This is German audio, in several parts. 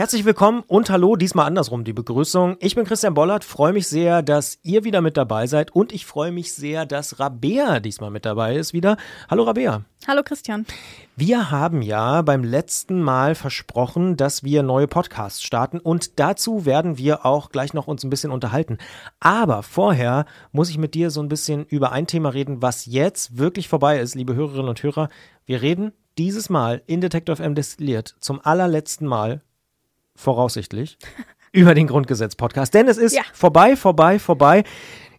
Herzlich willkommen und hallo, diesmal andersrum die Begrüßung. Ich bin Christian Bollert, freue mich sehr, dass ihr wieder mit dabei seid und ich freue mich sehr, dass Rabea diesmal mit dabei ist wieder. Hallo Rabea. Hallo Christian. Wir haben ja beim letzten Mal versprochen, dass wir neue Podcasts starten und dazu werden wir auch gleich noch uns ein bisschen unterhalten. Aber vorher muss ich mit dir so ein bisschen über ein Thema reden, was jetzt wirklich vorbei ist, liebe Hörerinnen und Hörer. Wir reden dieses Mal in Detective M destilliert zum allerletzten Mal voraussichtlich, über den Grundgesetz-Podcast. Denn es ist ja. vorbei, vorbei, vorbei.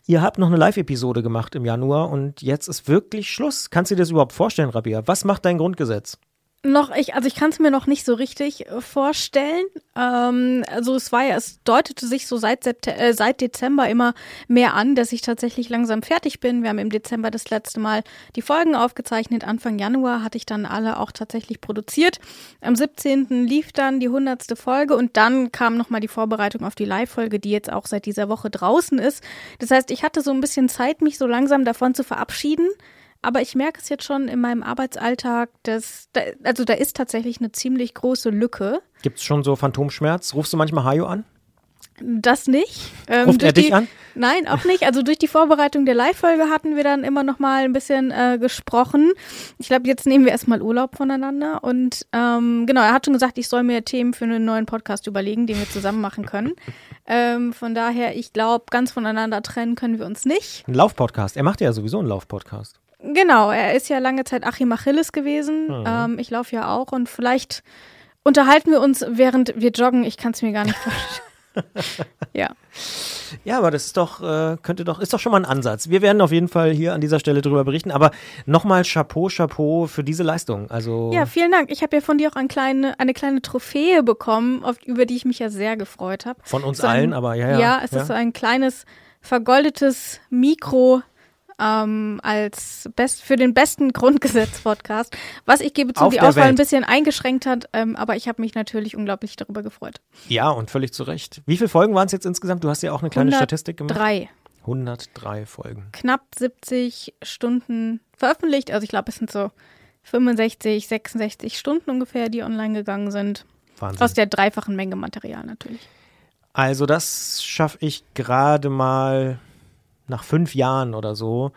Ihr habt noch eine Live-Episode gemacht im Januar und jetzt ist wirklich Schluss. Kannst du dir das überhaupt vorstellen, Rabia? Was macht dein Grundgesetz? Noch, ich, also ich kann es mir noch nicht so richtig äh, vorstellen. Ähm, also es war ja, es deutete sich so seit, September, äh, seit Dezember immer mehr an, dass ich tatsächlich langsam fertig bin. Wir haben im Dezember das letzte Mal die Folgen aufgezeichnet. Anfang Januar hatte ich dann alle auch tatsächlich produziert. Am 17. lief dann die hundertste Folge und dann kam nochmal die Vorbereitung auf die Live-Folge, die jetzt auch seit dieser Woche draußen ist. Das heißt, ich hatte so ein bisschen Zeit, mich so langsam davon zu verabschieden. Aber ich merke es jetzt schon in meinem Arbeitsalltag, dass, da, also da ist tatsächlich eine ziemlich große Lücke. Gibt es schon so Phantomschmerz? Rufst du manchmal Hajo an? Das nicht. Ähm, Ruft er dich die, an? Nein, auch nicht. Also durch die Vorbereitung der Live-Folge hatten wir dann immer noch mal ein bisschen äh, gesprochen. Ich glaube, jetzt nehmen wir erstmal Urlaub voneinander. Und ähm, genau, er hat schon gesagt, ich soll mir Themen für einen neuen Podcast überlegen, den wir zusammen machen können. ähm, von daher, ich glaube, ganz voneinander trennen können wir uns nicht. Ein Laufpodcast. Er macht ja sowieso einen Laufpodcast. Genau, er ist ja lange Zeit Achim Achilles gewesen. Mhm. Ähm, ich laufe ja auch und vielleicht unterhalten wir uns, während wir joggen. Ich kann es mir gar nicht vorstellen. ja. Ja, aber das ist doch, äh, könnte doch, ist doch schon mal ein Ansatz. Wir werden auf jeden Fall hier an dieser Stelle drüber berichten. Aber nochmal Chapeau, Chapeau für diese Leistung. Also ja, vielen Dank. Ich habe ja von dir auch ein kleine, eine kleine Trophäe bekommen, auf, über die ich mich ja sehr gefreut habe. Von uns so allen, aber ja, ja. Ja, es ja. ist so ein kleines vergoldetes Mikro ähm, als best für den besten Grundgesetz-Podcast, was ich gebe zu, Auf die Auswahl Welt. ein bisschen eingeschränkt hat, ähm, aber ich habe mich natürlich unglaublich darüber gefreut. Ja, und völlig zu Recht. Wie viele Folgen waren es jetzt insgesamt? Du hast ja auch eine kleine 103. Statistik gemacht. Drei. 103 Folgen. Knapp 70 Stunden veröffentlicht. Also ich glaube, es sind so 65, 66 Stunden ungefähr, die online gegangen sind. Wahnsinn. Aus der dreifachen Menge Material natürlich. Also das schaffe ich gerade mal nach fünf Jahren oder so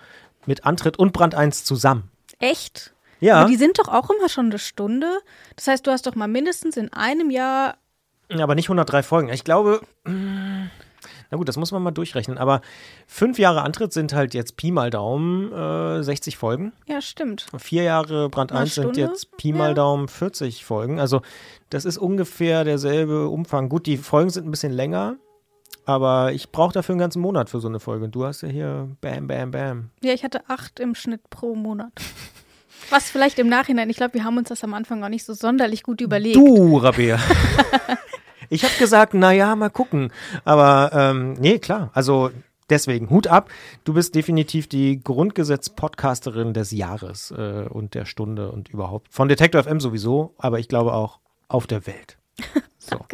mit Antritt und Brand 1 zusammen. Echt? Ja. Aber die sind doch auch immer schon eine Stunde. Das heißt, du hast doch mal mindestens in einem Jahr. Aber nicht 103 Folgen. Ich glaube, na gut, das muss man mal durchrechnen. Aber fünf Jahre Antritt sind halt jetzt Pi mal Daumen äh, 60 Folgen. Ja, stimmt. Vier Jahre Brand 1 sind jetzt Pi mal ja. Daumen 40 Folgen. Also das ist ungefähr derselbe Umfang. Gut, die Folgen sind ein bisschen länger. Aber ich brauche dafür einen ganzen Monat für so eine Folge. Und du hast ja hier Bam, Bam, Bam. Ja, ich hatte acht im Schnitt pro Monat. Was vielleicht im Nachhinein, ich glaube, wir haben uns das am Anfang auch nicht so sonderlich gut überlegt. Du, Rabea. ich habe gesagt, naja, mal gucken. Aber ähm, nee, klar. Also deswegen, Hut ab. Du bist definitiv die Grundgesetz-Podcasterin des Jahres äh, und der Stunde und überhaupt. Von Detector FM sowieso, aber ich glaube auch auf der Welt. So.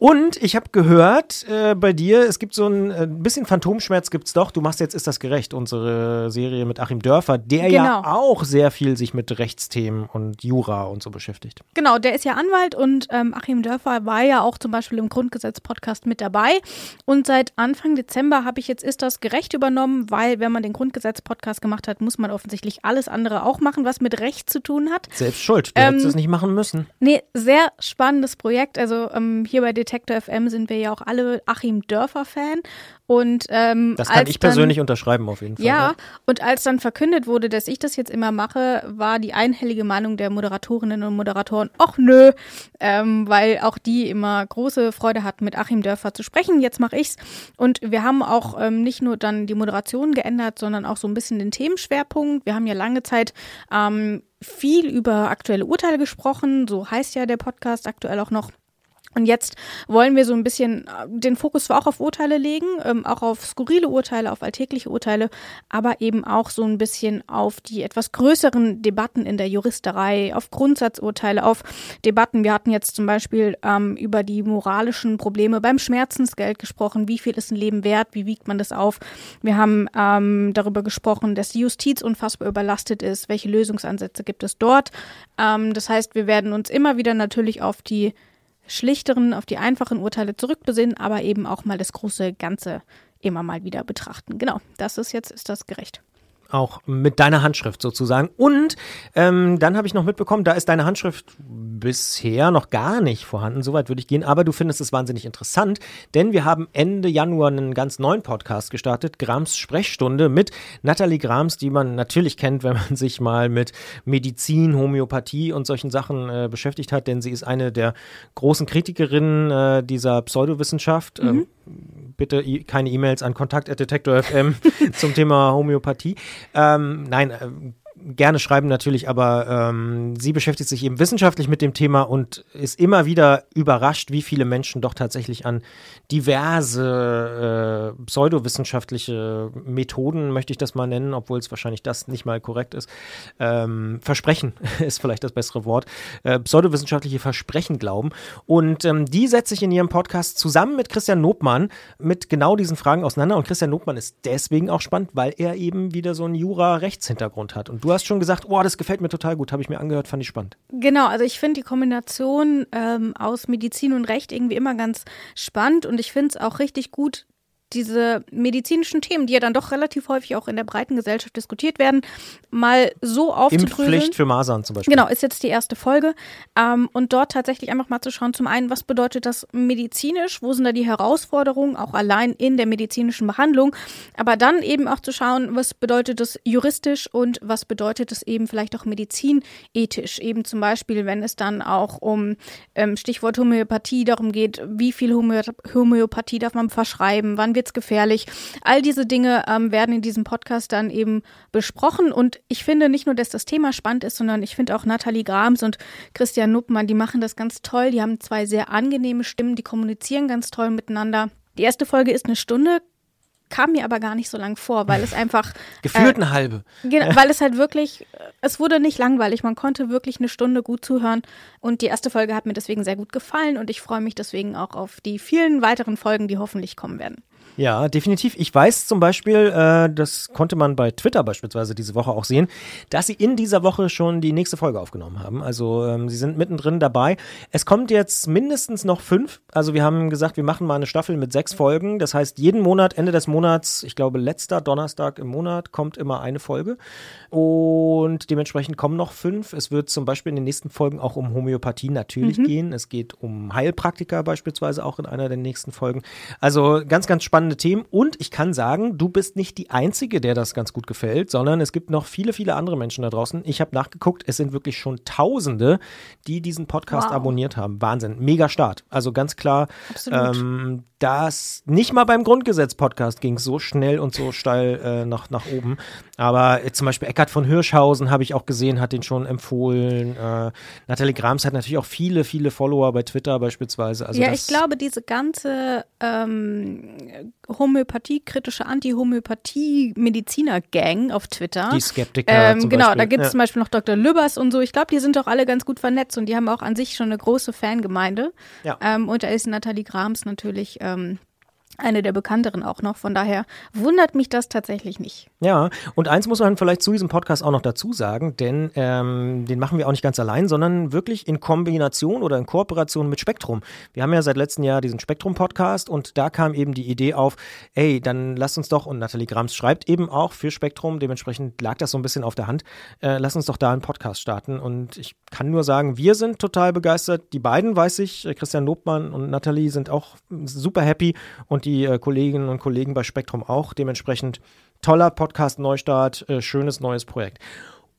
Und ich habe gehört äh, bei dir, es gibt so ein, ein äh, bisschen Phantomschmerz gibt's doch. Du machst jetzt Ist das gerecht, unsere Serie mit Achim Dörfer, der genau. ja auch sehr viel sich mit Rechtsthemen und Jura und so beschäftigt. Genau, der ist ja Anwalt und ähm, Achim Dörfer war ja auch zum Beispiel im Grundgesetz-Podcast mit dabei. Und seit Anfang Dezember habe ich jetzt Ist das gerecht übernommen, weil wenn man den Grundgesetz-Podcast gemacht hat, muss man offensichtlich alles andere auch machen, was mit Recht zu tun hat. Selbst schuld, du ähm, hättest es nicht machen müssen. Nee, sehr spannendes Projekt. Also ähm, hier bei Detektor FM sind wir ja auch alle Achim Dörfer-Fan. Und, ähm, das kann ich persönlich dann, unterschreiben auf jeden Fall. Ja, ja, und als dann verkündet wurde, dass ich das jetzt immer mache, war die einhellige Meinung der Moderatorinnen und Moderatoren, ach nö, ähm, weil auch die immer große Freude hatten, mit Achim Dörfer zu sprechen. Jetzt mache ich's. Und wir haben auch ähm, nicht nur dann die Moderation geändert, sondern auch so ein bisschen den Themenschwerpunkt. Wir haben ja lange Zeit ähm, viel über aktuelle Urteile gesprochen, so heißt ja der Podcast aktuell auch noch. Und jetzt wollen wir so ein bisschen äh, den Fokus zwar auch auf Urteile legen, ähm, auch auf skurrile Urteile, auf alltägliche Urteile, aber eben auch so ein bisschen auf die etwas größeren Debatten in der Juristerei, auf Grundsatzurteile, auf Debatten. Wir hatten jetzt zum Beispiel ähm, über die moralischen Probleme beim Schmerzensgeld gesprochen. Wie viel ist ein Leben wert? Wie wiegt man das auf? Wir haben ähm, darüber gesprochen, dass die Justiz unfassbar überlastet ist. Welche Lösungsansätze gibt es dort? Ähm, das heißt, wir werden uns immer wieder natürlich auf die schlichteren, auf die einfachen Urteile zurückbesinnen, aber eben auch mal das große Ganze immer mal wieder betrachten. Genau, das ist jetzt, ist das gerecht auch mit deiner Handschrift sozusagen. Und ähm, dann habe ich noch mitbekommen, da ist deine Handschrift bisher noch gar nicht vorhanden, soweit würde ich gehen, aber du findest es wahnsinnig interessant, denn wir haben Ende Januar einen ganz neuen Podcast gestartet, Grams Sprechstunde mit Nathalie Grams, die man natürlich kennt, wenn man sich mal mit Medizin, Homöopathie und solchen Sachen äh, beschäftigt hat, denn sie ist eine der großen Kritikerinnen äh, dieser Pseudowissenschaft. Mhm. Ähm, bitte keine E-Mails an kontakt.detektor.fm zum Thema Homöopathie. Ähm, nein, äh, gerne schreiben natürlich, aber ähm, sie beschäftigt sich eben wissenschaftlich mit dem Thema und ist immer wieder überrascht, wie viele Menschen doch tatsächlich an diverse äh, pseudowissenschaftliche Methoden, möchte ich das mal nennen, obwohl es wahrscheinlich das nicht mal korrekt ist. Ähm, Versprechen ist vielleicht das bessere Wort. Äh, pseudowissenschaftliche Versprechen glauben. Und ähm, die setzt sich in ihrem Podcast zusammen mit Christian Nobmann mit genau diesen Fragen auseinander. Und Christian Nobmann ist deswegen auch spannend, weil er eben wieder so einen Jura-Rechtshintergrund hat. Und du hast schon gesagt, oh, das gefällt mir total gut, habe ich mir angehört, fand ich spannend. Genau, also ich finde die Kombination ähm, aus Medizin und Recht irgendwie immer ganz spannend und ich finde es auch richtig gut, diese medizinischen Themen, die ja dann doch relativ häufig auch in der breiten Gesellschaft diskutiert werden, mal so aufzudröseln. Impfpflicht für Masern zum Beispiel. Genau, ist jetzt die erste Folge. Ähm, und dort tatsächlich einfach mal zu schauen, zum einen, was bedeutet das medizinisch, wo sind da die Herausforderungen, auch allein in der medizinischen Behandlung, aber dann eben auch zu schauen, was bedeutet das juristisch und was bedeutet es eben vielleicht auch medizinethisch. Eben zum Beispiel, wenn es dann auch um ähm, Stichwort Homöopathie darum geht, wie viel Homö Homöopathie darf man verschreiben, wann wird wird's gefährlich. All diese Dinge ähm, werden in diesem Podcast dann eben besprochen. Und ich finde nicht nur, dass das Thema spannend ist, sondern ich finde auch Nathalie Grams und Christian Nuppmann, die machen das ganz toll. Die haben zwei sehr angenehme Stimmen, die kommunizieren ganz toll miteinander. Die erste Folge ist eine Stunde, kam mir aber gar nicht so lang vor, weil es einfach. Gefühlt äh, eine halbe. Genau, weil es halt wirklich, es wurde nicht langweilig. Man konnte wirklich eine Stunde gut zuhören. Und die erste Folge hat mir deswegen sehr gut gefallen und ich freue mich deswegen auch auf die vielen weiteren Folgen, die hoffentlich kommen werden. Ja, definitiv. Ich weiß zum Beispiel, äh, das konnte man bei Twitter beispielsweise diese Woche auch sehen, dass sie in dieser Woche schon die nächste Folge aufgenommen haben. Also ähm, sie sind mittendrin dabei. Es kommt jetzt mindestens noch fünf. Also wir haben gesagt, wir machen mal eine Staffel mit sechs Folgen. Das heißt, jeden Monat, Ende des Monats, ich glaube letzter Donnerstag im Monat, kommt immer eine Folge. Und dementsprechend kommen noch fünf. Es wird zum Beispiel in den nächsten Folgen auch um Homöopathie natürlich mhm. gehen. Es geht um Heilpraktiker beispielsweise auch in einer der nächsten Folgen. Also ganz, ganz spannend spannende Themen und ich kann sagen, du bist nicht die Einzige, der das ganz gut gefällt, sondern es gibt noch viele, viele andere Menschen da draußen. Ich habe nachgeguckt, es sind wirklich schon Tausende, die diesen Podcast wow. abonniert haben. Wahnsinn, mega Start. Also ganz klar, ähm, dass nicht mal beim Grundgesetz-Podcast ging es so schnell und so steil äh, nach, nach oben. Aber äh, zum Beispiel Eckart von Hirschhausen habe ich auch gesehen, hat den schon empfohlen. Äh, Nathalie Grams hat natürlich auch viele, viele Follower bei Twitter beispielsweise. Also ja, ich glaube, diese ganze ähm, Homöopathie-kritische Anti-Homöopathie-Mediziner-Gang auf Twitter. Die Skeptiker. Ähm, genau, Beispiel. da gibt es ja. zum Beispiel noch Dr. Lübbers und so. Ich glaube, die sind doch alle ganz gut vernetzt und die haben auch an sich schon eine große Fangemeinde. Ja. Ähm, und da ist Nathalie Grams natürlich ähm, eine der bekannteren auch noch. Von daher wundert mich das tatsächlich nicht. Ja, und eins muss man vielleicht zu diesem Podcast auch noch dazu sagen, denn ähm, den machen wir auch nicht ganz allein, sondern wirklich in Kombination oder in Kooperation mit Spektrum. Wir haben ja seit letztem Jahr diesen Spektrum-Podcast und da kam eben die Idee auf, ey, dann lasst uns doch, und Nathalie Grams schreibt eben auch für Spektrum, dementsprechend lag das so ein bisschen auf der Hand, äh, lass uns doch da einen Podcast starten. Und ich kann nur sagen, wir sind total begeistert. Die beiden, weiß ich, Christian Lobmann und Nathalie sind auch super happy und die die äh, Kolleginnen und Kollegen bei Spektrum auch. Dementsprechend toller Podcast Neustart, äh, schönes neues Projekt.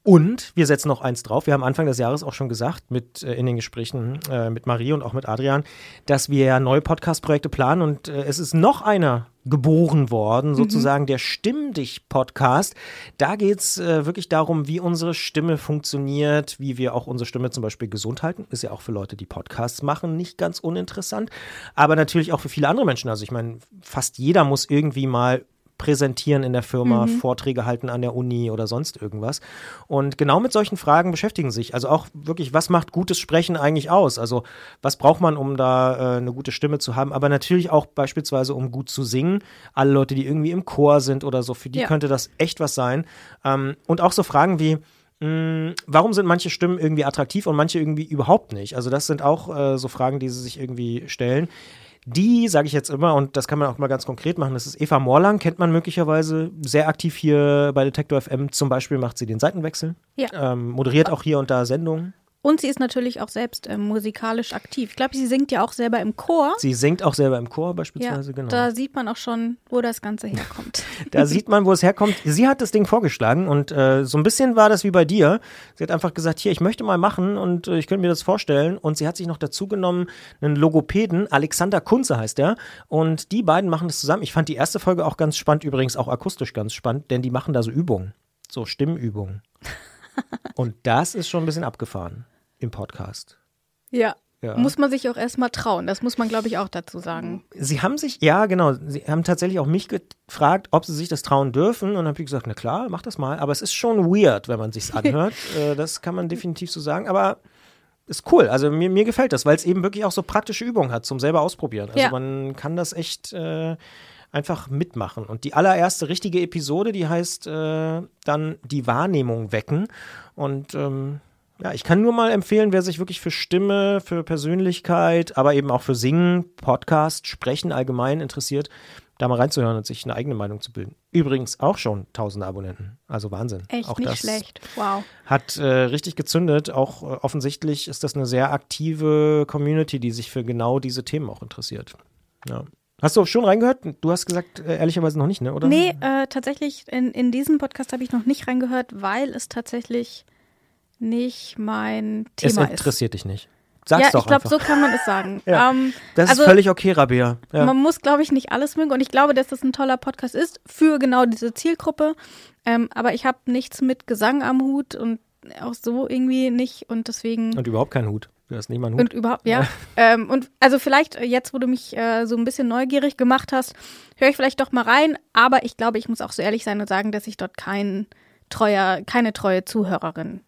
Und wir setzen noch eins drauf. Wir haben Anfang des Jahres auch schon gesagt, mit äh, in den Gesprächen äh, mit Marie und auch mit Adrian, dass wir ja neue Podcast-Projekte planen und äh, es ist noch einer geboren worden, sozusagen mhm. der Stimm dich Podcast. Da geht's äh, wirklich darum, wie unsere Stimme funktioniert, wie wir auch unsere Stimme zum Beispiel gesund halten. Ist ja auch für Leute, die Podcasts machen, nicht ganz uninteressant. Aber natürlich auch für viele andere Menschen. Also ich meine, fast jeder muss irgendwie mal präsentieren in der Firma, mhm. Vorträge halten an der Uni oder sonst irgendwas. Und genau mit solchen Fragen beschäftigen sich. Also auch wirklich, was macht gutes Sprechen eigentlich aus? Also was braucht man, um da äh, eine gute Stimme zu haben? Aber natürlich auch beispielsweise, um gut zu singen. Alle Leute, die irgendwie im Chor sind oder so, für die ja. könnte das echt was sein. Ähm, und auch so Fragen wie, mm, Warum sind manche Stimmen irgendwie attraktiv und manche irgendwie überhaupt nicht? Also das sind auch äh, so Fragen, die sie sich irgendwie stellen. Die, sage ich jetzt immer, und das kann man auch mal ganz konkret machen, das ist Eva Morlang, kennt man möglicherweise, sehr aktiv hier bei Detektor FM. Zum Beispiel macht sie den Seitenwechsel, ja. ähm, moderiert auch hier und da Sendungen. Und sie ist natürlich auch selbst äh, musikalisch aktiv. Ich glaube, sie singt ja auch selber im Chor. Sie singt auch selber im Chor beispielsweise, ja, genau. Da sieht man auch schon, wo das Ganze herkommt. da sieht man, wo es herkommt. Sie hat das Ding vorgeschlagen und äh, so ein bisschen war das wie bei dir. Sie hat einfach gesagt, hier, ich möchte mal machen und äh, ich könnte mir das vorstellen. Und sie hat sich noch dazu genommen, einen Logopäden, Alexander Kunze heißt der. Und die beiden machen das zusammen. Ich fand die erste Folge auch ganz spannend, übrigens auch akustisch ganz spannend, denn die machen da so Übungen, so Stimmübungen. Und das ist schon ein bisschen abgefahren im Podcast. Ja. Ja. Muss man sich auch erstmal trauen. Das muss man, glaube ich, auch dazu sagen. Sie haben sich, ja, genau, Sie haben tatsächlich auch mich gefragt, ob Sie sich das trauen dürfen. Und dann habe ich gesagt, na klar, mach das mal. Aber es ist schon weird, wenn man sich's anhört. äh, das kann man definitiv so sagen. Aber ist cool. Also mir, mir gefällt das, weil es eben wirklich auch so praktische Übungen hat zum selber ausprobieren. Also ja. man kann das echt äh, einfach mitmachen. Und die allererste richtige Episode, die heißt äh, dann die Wahrnehmung wecken. Und ähm, ja, ich kann nur mal empfehlen, wer sich wirklich für Stimme, für Persönlichkeit, aber eben auch für Singen, Podcast, Sprechen allgemein interessiert, da mal reinzuhören und sich eine eigene Meinung zu bilden. Übrigens auch schon tausende Abonnenten. Also Wahnsinn. Echt auch nicht schlecht. Wow. Hat äh, richtig gezündet. Auch äh, offensichtlich ist das eine sehr aktive Community, die sich für genau diese Themen auch interessiert. Ja. Hast du schon reingehört? Du hast gesagt, äh, ehrlicherweise noch nicht, ne? Oder? Nee, äh, tatsächlich, in, in diesen Podcast habe ich noch nicht reingehört, weil es tatsächlich nicht mein Thema ist. Es interessiert ist. dich nicht. Sag's ja, doch ich glaube, so kann man es sagen. ja, ähm, das also, ist völlig okay, Rabia. Ja. Man muss, glaube ich, nicht alles mögen. Und ich glaube, dass das ein toller Podcast ist für genau diese Zielgruppe. Ähm, aber ich habe nichts mit Gesang am Hut und auch so irgendwie nicht. Und deswegen. Und überhaupt keinen Hut. Du hast nicht mal einen Hut. Und überhaupt, ja. ähm, und also vielleicht jetzt, wo du mich äh, so ein bisschen neugierig gemacht hast, höre ich vielleicht doch mal rein. Aber ich glaube, ich muss auch so ehrlich sein und sagen, dass ich dort kein treuer, keine treue Zuhörerin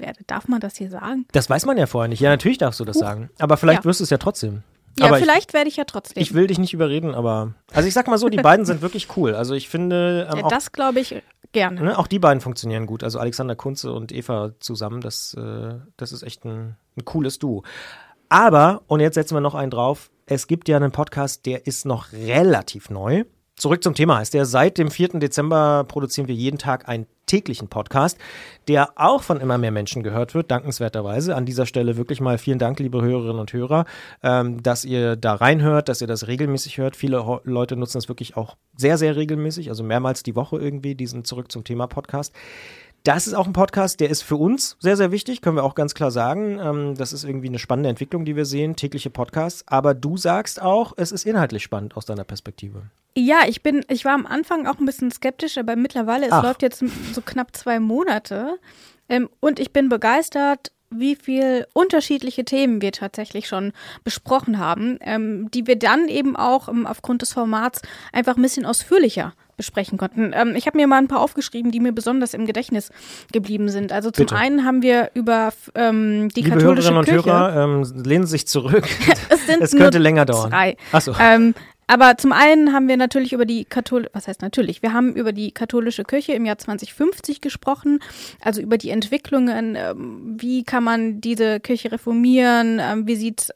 werde. Darf man das hier sagen? Das weiß man ja vorher nicht. Ja, natürlich darfst du das Huch. sagen. Aber vielleicht ja. wirst du es ja trotzdem. Ja, aber vielleicht ich, werde ich ja trotzdem. Ich will dich nicht überreden, aber. Also ich sag mal so, die beiden sind wirklich cool. Also ich finde. Ähm, ja, das glaube ich gerne. Ne, auch die beiden funktionieren gut. Also Alexander Kunze und Eva zusammen, das, äh, das ist echt ein, ein cooles Duo. Aber, und jetzt setzen wir noch einen drauf, es gibt ja einen Podcast, der ist noch relativ neu. Zurück zum Thema heißt der, seit dem 4. Dezember produzieren wir jeden Tag einen täglichen Podcast, der auch von immer mehr Menschen gehört wird, dankenswerterweise. An dieser Stelle wirklich mal vielen Dank, liebe Hörerinnen und Hörer, ähm, dass ihr da reinhört, dass ihr das regelmäßig hört. Viele Leute nutzen das wirklich auch sehr, sehr regelmäßig, also mehrmals die Woche irgendwie, diesen Zurück zum Thema Podcast. Das ist auch ein Podcast, der ist für uns sehr, sehr wichtig, können wir auch ganz klar sagen. Ähm, das ist irgendwie eine spannende Entwicklung, die wir sehen, tägliche Podcasts. Aber du sagst auch, es ist inhaltlich spannend aus deiner Perspektive. Ja, ich bin, ich war am Anfang auch ein bisschen skeptisch, aber mittlerweile, es Ach. läuft jetzt so knapp zwei Monate. Ähm, und ich bin begeistert, wie viel unterschiedliche Themen wir tatsächlich schon besprochen haben, ähm, die wir dann eben auch ähm, aufgrund des Formats einfach ein bisschen ausführlicher besprechen konnten. Ähm, ich habe mir mal ein paar aufgeschrieben, die mir besonders im Gedächtnis geblieben sind. Also zum Bitte. einen haben wir über ähm, die Liebe katholische Hörerinnen Kirche. und Hörer, ähm, lehnen Sie sich zurück. es, es könnte länger dauern. Drei. Ach so. Ähm, aber zum einen haben wir natürlich über die katholische, was heißt natürlich, wir haben über die katholische Kirche im Jahr 2050 gesprochen, also über die Entwicklungen, ähm, wie kann man diese Kirche reformieren, ähm, wie sieht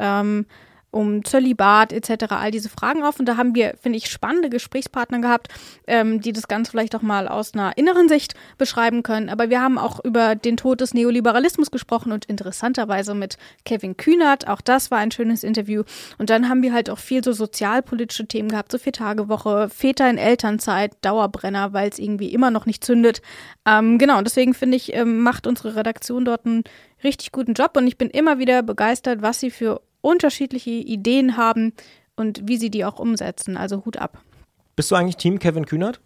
um Zölibat etc., all diese Fragen auf. Und da haben wir, finde ich, spannende Gesprächspartner gehabt, ähm, die das Ganze vielleicht auch mal aus einer inneren Sicht beschreiben können. Aber wir haben auch über den Tod des Neoliberalismus gesprochen und interessanterweise mit Kevin Kühnert. Auch das war ein schönes Interview. Und dann haben wir halt auch viel so sozialpolitische Themen gehabt, so Vier-Tage-Woche, Väter in Elternzeit, Dauerbrenner, weil es irgendwie immer noch nicht zündet. Ähm, genau, und deswegen finde ich, ähm, macht unsere Redaktion dort einen richtig guten Job und ich bin immer wieder begeistert, was sie für unterschiedliche Ideen haben und wie sie die auch umsetzen. Also Hut ab. Bist du eigentlich Team Kevin Kühnert?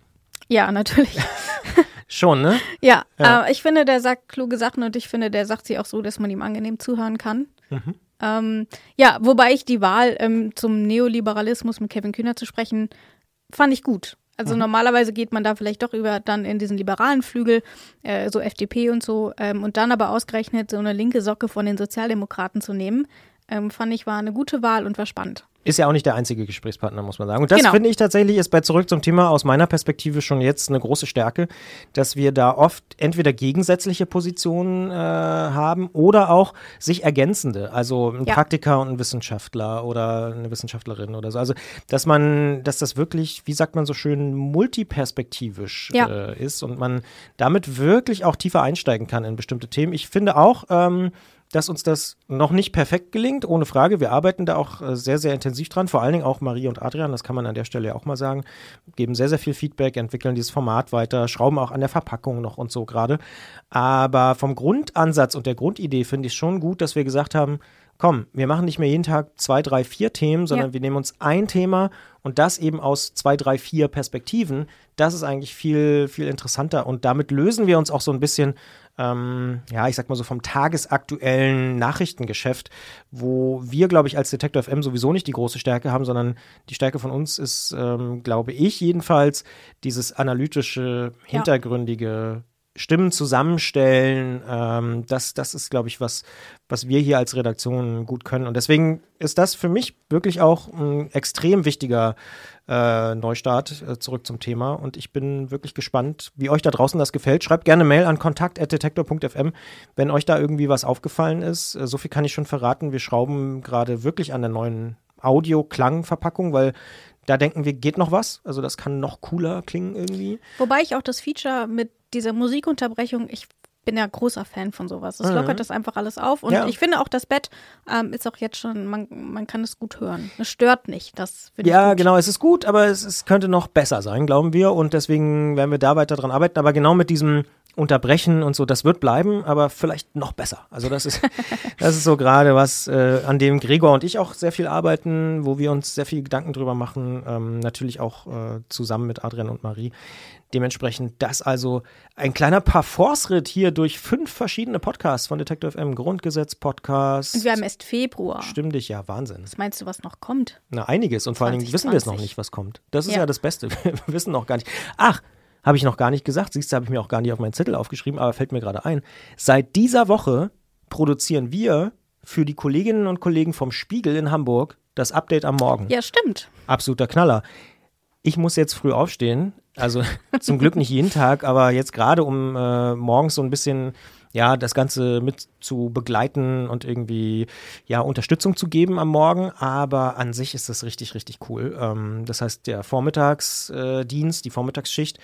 Ja, natürlich. Schon, ne? Ja, ja. Äh, ich finde, der sagt kluge Sachen und ich finde, der sagt sie auch so, dass man ihm angenehm zuhören kann. Mhm. Ähm, ja, wobei ich die Wahl ähm, zum Neoliberalismus mit Kevin Kühner zu sprechen, fand ich gut. Also mhm. normalerweise geht man da vielleicht doch über dann in diesen liberalen Flügel, äh, so FDP und so, ähm, und dann aber ausgerechnet so eine linke Socke von den Sozialdemokraten zu nehmen, ähm, fand ich war eine gute Wahl und war spannend. Ist ja auch nicht der einzige Gesprächspartner, muss man sagen. Und das genau. finde ich tatsächlich ist bei Zurück zum Thema aus meiner Perspektive schon jetzt eine große Stärke, dass wir da oft entweder gegensätzliche Positionen äh, haben oder auch sich ergänzende. Also ein ja. Praktiker und ein Wissenschaftler oder eine Wissenschaftlerin oder so. Also, dass man, dass das wirklich, wie sagt man so schön, multiperspektivisch ja. äh, ist und man damit wirklich auch tiefer einsteigen kann in bestimmte Themen. Ich finde auch, ähm, dass uns das noch nicht perfekt gelingt, ohne Frage. Wir arbeiten da auch äh, sehr, sehr intensiv dran. Vor allen Dingen auch Marie und Adrian, das kann man an der Stelle auch mal sagen, geben sehr, sehr viel Feedback, entwickeln dieses Format weiter, schrauben auch an der Verpackung noch und so gerade. Aber vom Grundansatz und der Grundidee finde ich schon gut, dass wir gesagt haben, komm, wir machen nicht mehr jeden Tag zwei, drei, vier Themen, sondern ja. wir nehmen uns ein Thema und das eben aus zwei, drei, vier Perspektiven. Das ist eigentlich viel, viel interessanter und damit lösen wir uns auch so ein bisschen ähm, ja, ich sag mal so vom tagesaktuellen Nachrichtengeschäft, wo wir, glaube ich, als Detektor FM sowieso nicht die große Stärke haben, sondern die Stärke von uns ist, ähm, glaube ich jedenfalls, dieses analytische, hintergründige, Stimmen zusammenstellen, ähm, das, das ist, glaube ich, was, was wir hier als Redaktion gut können. Und deswegen ist das für mich wirklich auch ein extrem wichtiger äh, Neustart. Äh, zurück zum Thema. Und ich bin wirklich gespannt, wie euch da draußen das gefällt. Schreibt gerne Mail an kontakt.detektor.fm, wenn euch da irgendwie was aufgefallen ist. Äh, so viel kann ich schon verraten. Wir schrauben gerade wirklich an der neuen Audio-Klang-Verpackung, weil da denken wir, geht noch was. Also das kann noch cooler klingen irgendwie. Wobei ich auch das Feature mit dieser Musikunterbrechung, ich bin ja großer Fan von sowas. Es mhm. lockert das einfach alles auf. Und ja. ich finde auch, das Bett ähm, ist auch jetzt schon, man, man kann es gut hören. Es stört nicht. Das ja, genau, es ist gut, aber es, es könnte noch besser sein, glauben wir. Und deswegen werden wir da weiter dran arbeiten. Aber genau mit diesem Unterbrechen und so, das wird bleiben, aber vielleicht noch besser. Also das ist, das ist so gerade was, äh, an dem Gregor und ich auch sehr viel arbeiten, wo wir uns sehr viel Gedanken drüber machen, ähm, natürlich auch äh, zusammen mit Adrian und Marie. Dementsprechend das also ein kleiner Parforce-Ritt hier durch fünf verschiedene Podcasts von Detective FM, Grundgesetz-Podcast. Und wir haben erst Februar. Stimmt dich, ja, Wahnsinn. Was meinst du, was noch kommt? Na, einiges. Und vor allen Dingen wissen wir es noch nicht, was kommt. Das ist ja, ja das Beste. Wir wissen noch gar nicht. Ach, habe ich noch gar nicht gesagt. Siehst du, habe ich mir auch gar nicht auf meinen Zettel aufgeschrieben, aber fällt mir gerade ein. Seit dieser Woche produzieren wir für die Kolleginnen und Kollegen vom Spiegel in Hamburg das Update am Morgen. Ja, stimmt. Absoluter Knaller. Ich muss jetzt früh aufstehen. Also zum Glück nicht jeden Tag, aber jetzt gerade um äh, morgens so ein bisschen ja, das Ganze mit zu begleiten und irgendwie ja Unterstützung zu geben am Morgen. Aber an sich ist das richtig, richtig cool. Ähm, das heißt, der Vormittagsdienst, äh, die Vormittagsschicht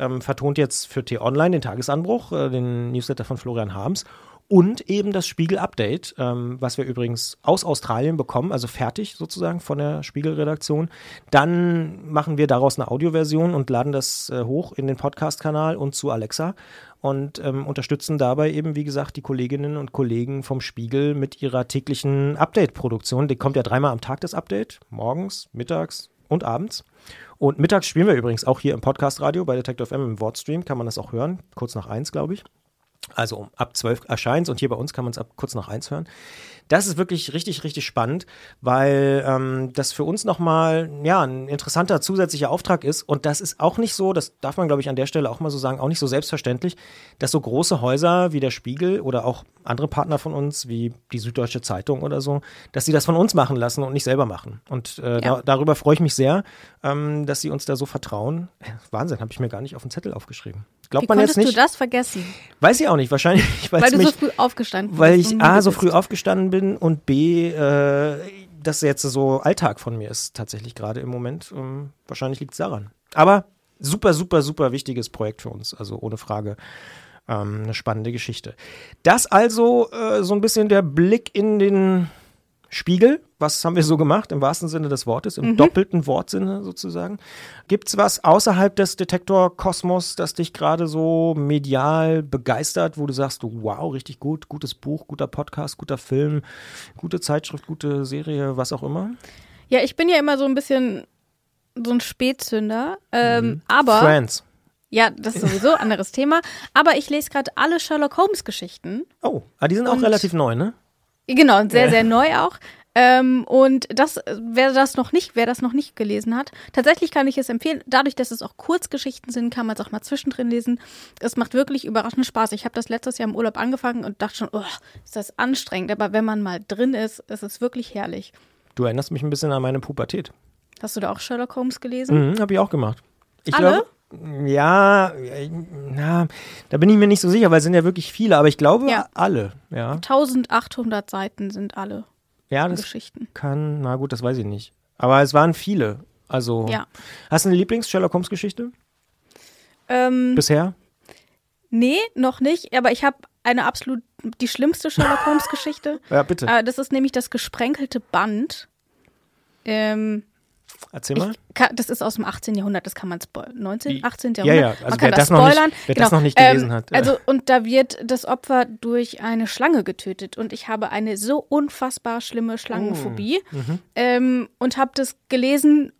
ähm, vertont jetzt für T-Online den Tagesanbruch, äh, den Newsletter von Florian Harms und eben das Spiegel-Update, ähm, was wir übrigens aus Australien bekommen, also fertig sozusagen von der Spiegel-Redaktion. Dann machen wir daraus eine Audioversion und laden das äh, hoch in den Podcast-Kanal und zu Alexa und ähm, unterstützen dabei eben, wie gesagt, die Kolleginnen und Kollegen vom Spiegel mit ihrer täglichen Update-Produktion. Die kommt ja dreimal am Tag das Update, morgens, mittags und abends. Und mittags spielen wir übrigens auch hier im Podcast-Radio bei Detective FM im Wortstream, kann man das auch hören, kurz nach eins, glaube ich. Also ab 12 erscheint und hier bei uns kann man es ab kurz nach eins hören. Das ist wirklich richtig, richtig spannend, weil ähm, das für uns nochmal ja, ein interessanter zusätzlicher Auftrag ist. Und das ist auch nicht so, das darf man, glaube ich, an der Stelle auch mal so sagen, auch nicht so selbstverständlich, dass so große Häuser wie der Spiegel oder auch andere Partner von uns, wie die Süddeutsche Zeitung oder so, dass sie das von uns machen lassen und nicht selber machen. Und äh, ja. da, darüber freue ich mich sehr, ähm, dass sie uns da so vertrauen. Wahnsinn, habe ich mir gar nicht auf den Zettel aufgeschrieben. Glaubt Wie man jetzt nicht? du das vergessen? Weiß ich auch nicht. Wahrscheinlich, weil du mich, so früh aufgestanden bist. Weil ich A, so früh aufgestanden bin und B, äh, das jetzt so Alltag von mir ist, tatsächlich gerade im Moment. Ähm, wahrscheinlich liegt es daran. Aber super, super, super wichtiges Projekt für uns, also ohne Frage. Ähm, eine spannende Geschichte. Das also äh, so ein bisschen der Blick in den Spiegel. Was haben wir so gemacht im wahrsten Sinne des Wortes, im doppelten Wortsinne sozusagen? Gibt's was außerhalb des Detektor-Kosmos, das dich gerade so medial begeistert, wo du sagst, wow, richtig gut, gutes Buch, guter Podcast, guter Film, gute Zeitschrift, gute Serie, was auch immer? Ja, ich bin ja immer so ein bisschen so ein Spätzünder. Ähm, aber. Friends. Ja, das ist sowieso ein anderes Thema. Aber ich lese gerade alle Sherlock Holmes-Geschichten. Oh, ah, die sind auch relativ neu, ne? Genau, sehr, Ja. sehr neu auch. Ähm, und das, wer das noch nicht, wer das noch nicht gelesen hat, tatsächlich kann ich es empfehlen. Dadurch, dass es auch Kurzgeschichten sind, kann man es auch mal zwischendrin lesen. Es macht wirklich überraschend Spaß. Ich habe das letztes Jahr im Urlaub angefangen und dachte schon, oh, ist das anstrengend. Aber wenn man mal drin ist, ist es wirklich herrlich. Du erinnerst mich ein bisschen an meine Pubertät. Hast du da auch Sherlock Holmes gelesen? Mhm, habe ich auch gemacht. Ich Alle? glaube, ja, na, da bin ich mir nicht so sicher, weil es sind ja wirklich viele, aber ich glaube Ja. alle, ja. 1800 Seiten sind alle Ja, das Geschichten. kann, na gut, das weiß ich nicht. Aber es waren viele. Also, Ja. hast du eine Lieblings-Sherlock Holmes-Geschichte Ähm, bisher? nee, noch nicht. Aber ich habe eine absolut, die schlimmste Sherlock Holmes Geschichte. Ja, bitte. Äh, das ist nämlich das gesprenkelte Band. Ähm, Erzähl mal. kann, das ist aus dem 18. Jahrhundert, das kann man spoilern. 19, Die- 18. Ja, Jahrhundert. ja, also man wer kann das das noch nicht- spoilern. wer genau. das noch nicht gelesen hat, äh. Also, und da wird das Opfer durch eine Schlange getötet. Und ich habe eine so unfassbar schlimme Schlangenphobie. Oh, mhm. Ähm, und habe das gelesen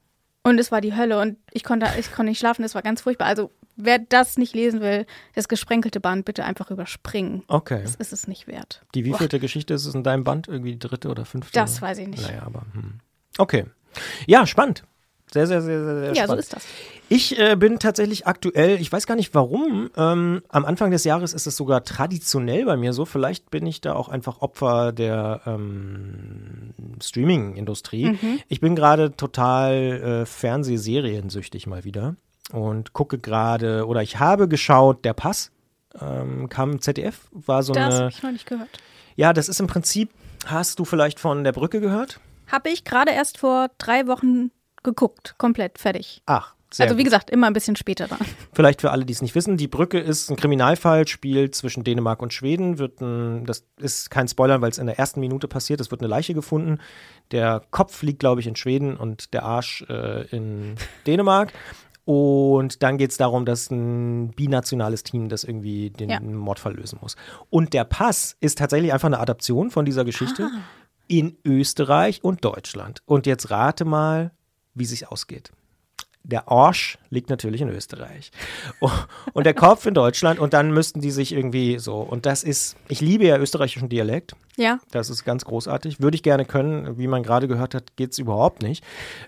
und es war die Hölle. Und ich konnte, ich konnte nicht schlafen, es war ganz furchtbar. Also, wer das nicht lesen will, das gesprenkelte Band bitte einfach überspringen. Okay. Das ist es nicht wert. Die wievielte Geschichte ist es in deinem Band? Irgendwie die dritte oder fünfte? Das weiß ich nicht. Naja, aber. Hm. Okay. Ja, spannend. Sehr, sehr, sehr, sehr, sehr Ja, so spannend. ist das. Ich äh, bin tatsächlich aktuell, ich weiß gar nicht warum, ähm, am Anfang des Jahres ist es sogar traditionell bei mir so. Vielleicht bin ich da auch einfach Opfer der ähm, Streaming-Industrie. Mhm. Ich bin gerade total äh, Fernsehseriensüchtig mal wieder und gucke gerade, oder ich habe geschaut, der Pass ähm, kam im ZDF, war so Das eine. habe ich noch nicht gehört. Ja, das ist im Prinzip, hast du vielleicht von der Brücke gehört? Habe ich gerade erst vor drei Wochen geguckt. Komplett fertig. Ach, sehr also wie gut. gesagt, immer ein bisschen später dran. Vielleicht für alle, die es nicht wissen, die Brücke ist ein Kriminalfall, spielt zwischen Dänemark und Schweden, wird ein, das ist kein Spoiler, weil es in der ersten Minute passiert, es wird eine Leiche gefunden. Der Kopf liegt, glaube ich, in Schweden und der Arsch äh, in Dänemark. Und dann geht es darum, dass ein binationales Team das irgendwie den Ja. Mordfall lösen muss. Und der Pass ist tatsächlich einfach eine Adaption von dieser Geschichte Ah. In Österreich und Deutschland. Und jetzt rate mal, wie sich ausgeht. Der Arsch liegt natürlich in Österreich. Und der Kopf in Deutschland. Und dann müssten die sich irgendwie so. Und das ist, ich liebe ja österreichischen Dialekt. Ja. Das ist ganz großartig. Würde ich gerne können. Wie man gerade gehört hat, geht es überhaupt nicht.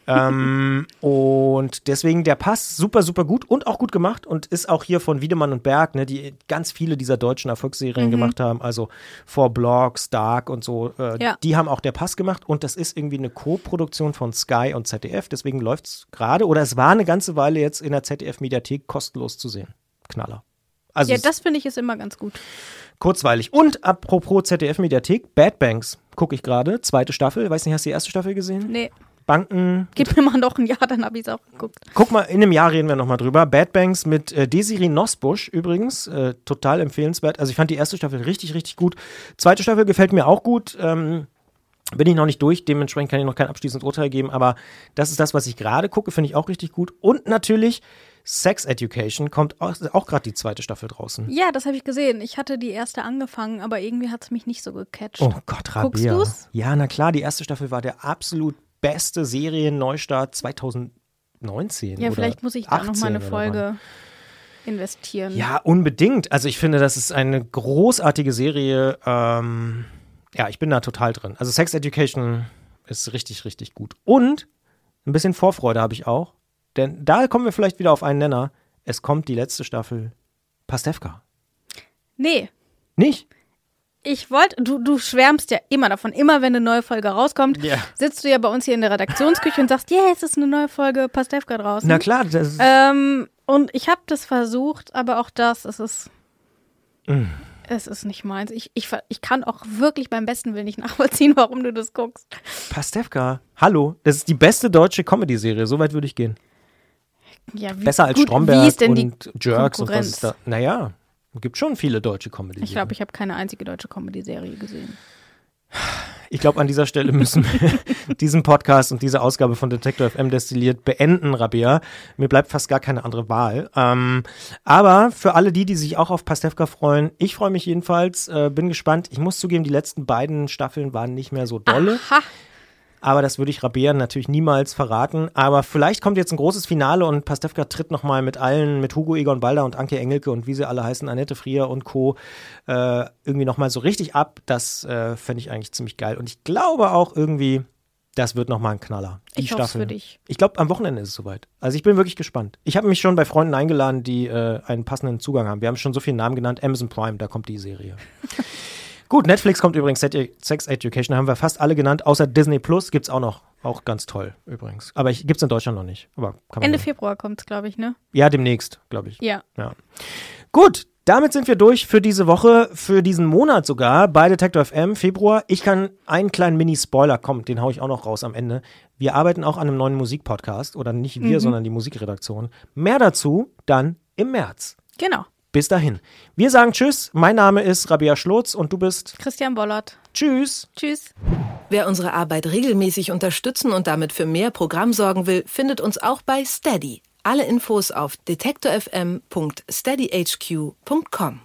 ähm, und deswegen der Pass super, super gut und auch gut gemacht und ist auch hier von Wiedemann und Berg, ne, die ganz viele dieser deutschen Erfolgsserien gemacht haben. Also For Blocks, Dark und so. Äh, Ja. Die haben auch der Pass gemacht und das ist irgendwie eine Co-Produktion von Sky und ZDF. Deswegen läuft es gerade oder es war eine ganze Weile jetzt in der ZDF-Mediathek kostenlos zu sehen. Knaller. Also Ja, das finde ich ist immer ganz gut. Kurzweilig. Und apropos ZDF-Mediathek, Bad Banks gucke ich gerade. Zweite Staffel. Weiß nicht, hast du die erste Staffel gesehen? Nee, Banken. gib mir mal noch ein Jahr, dann habe ich es auch geguckt. Guck mal, in einem Jahr reden wir nochmal drüber. Bad Banks mit äh, Desiree Nosbusch übrigens. Äh, total empfehlenswert. Also ich fand die erste Staffel richtig, richtig gut. Zweite Staffel gefällt mir auch gut. Ähm, bin ich noch nicht durch, dementsprechend kann ich noch kein abschließendes Urteil geben, aber das ist das, was ich gerade gucke, finde ich auch richtig gut. Und natürlich Sex Education kommt auch, auch gerade die zweite Staffel draußen. Ja, das habe ich gesehen. Ich hatte die erste angefangen, aber irgendwie hat es mich nicht so gecatcht. Oh Gott, Rabea. Guckst du's? Ja, na klar, die erste Staffel war der absolut beste Serienneustart 2019. ja, vielleicht muss ich da noch mal 18 eine Folge investieren. Ja, unbedingt. Also ich finde, das ist eine großartige Serie. Ähm, ja, ich bin da total drin. Also Sex Education ist richtig, richtig gut. Und ein bisschen Vorfreude habe ich auch. Denn da kommen wir vielleicht wieder auf einen Nenner. Es kommt die letzte Staffel Pastewka. Nee, Nicht? ich wollte, du, du schwärmst ja immer davon. Immer wenn eine neue Folge rauskommt, Ja. sitzt du ja bei uns hier in der Redaktionsküche und sagst, yeah, es ist eine neue Folge Pastewka draußen. Na klar, das Ähm, und ich habe das versucht, aber auch das, es ist. Es ist nicht meins. Ich, ich, ich kann auch wirklich beim besten Willen nicht nachvollziehen, warum du das guckst. Pastewka, hallo, das ist die beste deutsche Comedy-Serie, so weit würde ich gehen. Ja, wie, Besser als gut, Stromberg wie ist denn die und Jerks und was ist da. Naja, gibt schon viele deutsche Comedy-Serien. Ich glaube, ich habe keine einzige deutsche Comedy-Serie gesehen. Ich glaube, an dieser Stelle müssen wir diesen Podcast und diese Ausgabe von Detektor FM destilliert beenden, Rabea. Mir bleibt fast gar keine andere Wahl. Ähm, aber für alle die, die sich auch auf Pastewka freuen, ich freue mich jedenfalls, äh, bin gespannt. Ich muss zugeben, die letzten beiden Staffeln waren nicht mehr so dolle. Aha. Aber das würde ich Rabea natürlich niemals verraten. Aber vielleicht kommt jetzt ein großes Finale und Pastewka tritt nochmal mit allen, mit Hugo Egon Balder und Anke Engelke und wie sie alle heißen, Annette Frier und Co. Äh, irgendwie nochmal so richtig ab. Das äh, fände ich eigentlich ziemlich geil. Und ich glaube auch irgendwie, das wird nochmal ein Knaller. Die Ich Staffel. für dich. Ich glaube, am Wochenende ist es soweit. Also ich bin wirklich gespannt. Ich habe mich schon bei Freunden eingeladen, die äh, einen passenden Zugang haben. Wir haben schon so viele Namen genannt. Amazon Prime, da kommt die Serie. Gut, Netflix kommt übrigens, Sex Education haben wir fast alle genannt, außer Disney Plus gibt es auch noch. Auch ganz toll übrigens. Aber gibt es in Deutschland noch nicht. Ende. Februar kommt es, glaube ich, ne? Ja, demnächst, glaube ich. Ja. Ja. Gut, damit sind wir durch für diese Woche, für diesen Monat sogar bei Detector FM, Februar. Ich kann einen kleinen Mini-Spoiler, kommen, den haue ich auch noch raus am Ende. Wir arbeiten auch an einem neuen Musikpodcast oder nicht wir, sondern die Musikredaktion. Mehr dazu dann im März. Genau. Bis dahin. Wir sagen Tschüss. Mein Name ist Rabia Schlotz und du bist Christian Bollert. Tschüss. Tschüss. Wer unsere Arbeit regelmäßig unterstützen und damit für mehr Programm sorgen will, findet uns auch bei Steady. Alle Infos auf detektorfm.steadyhq.com.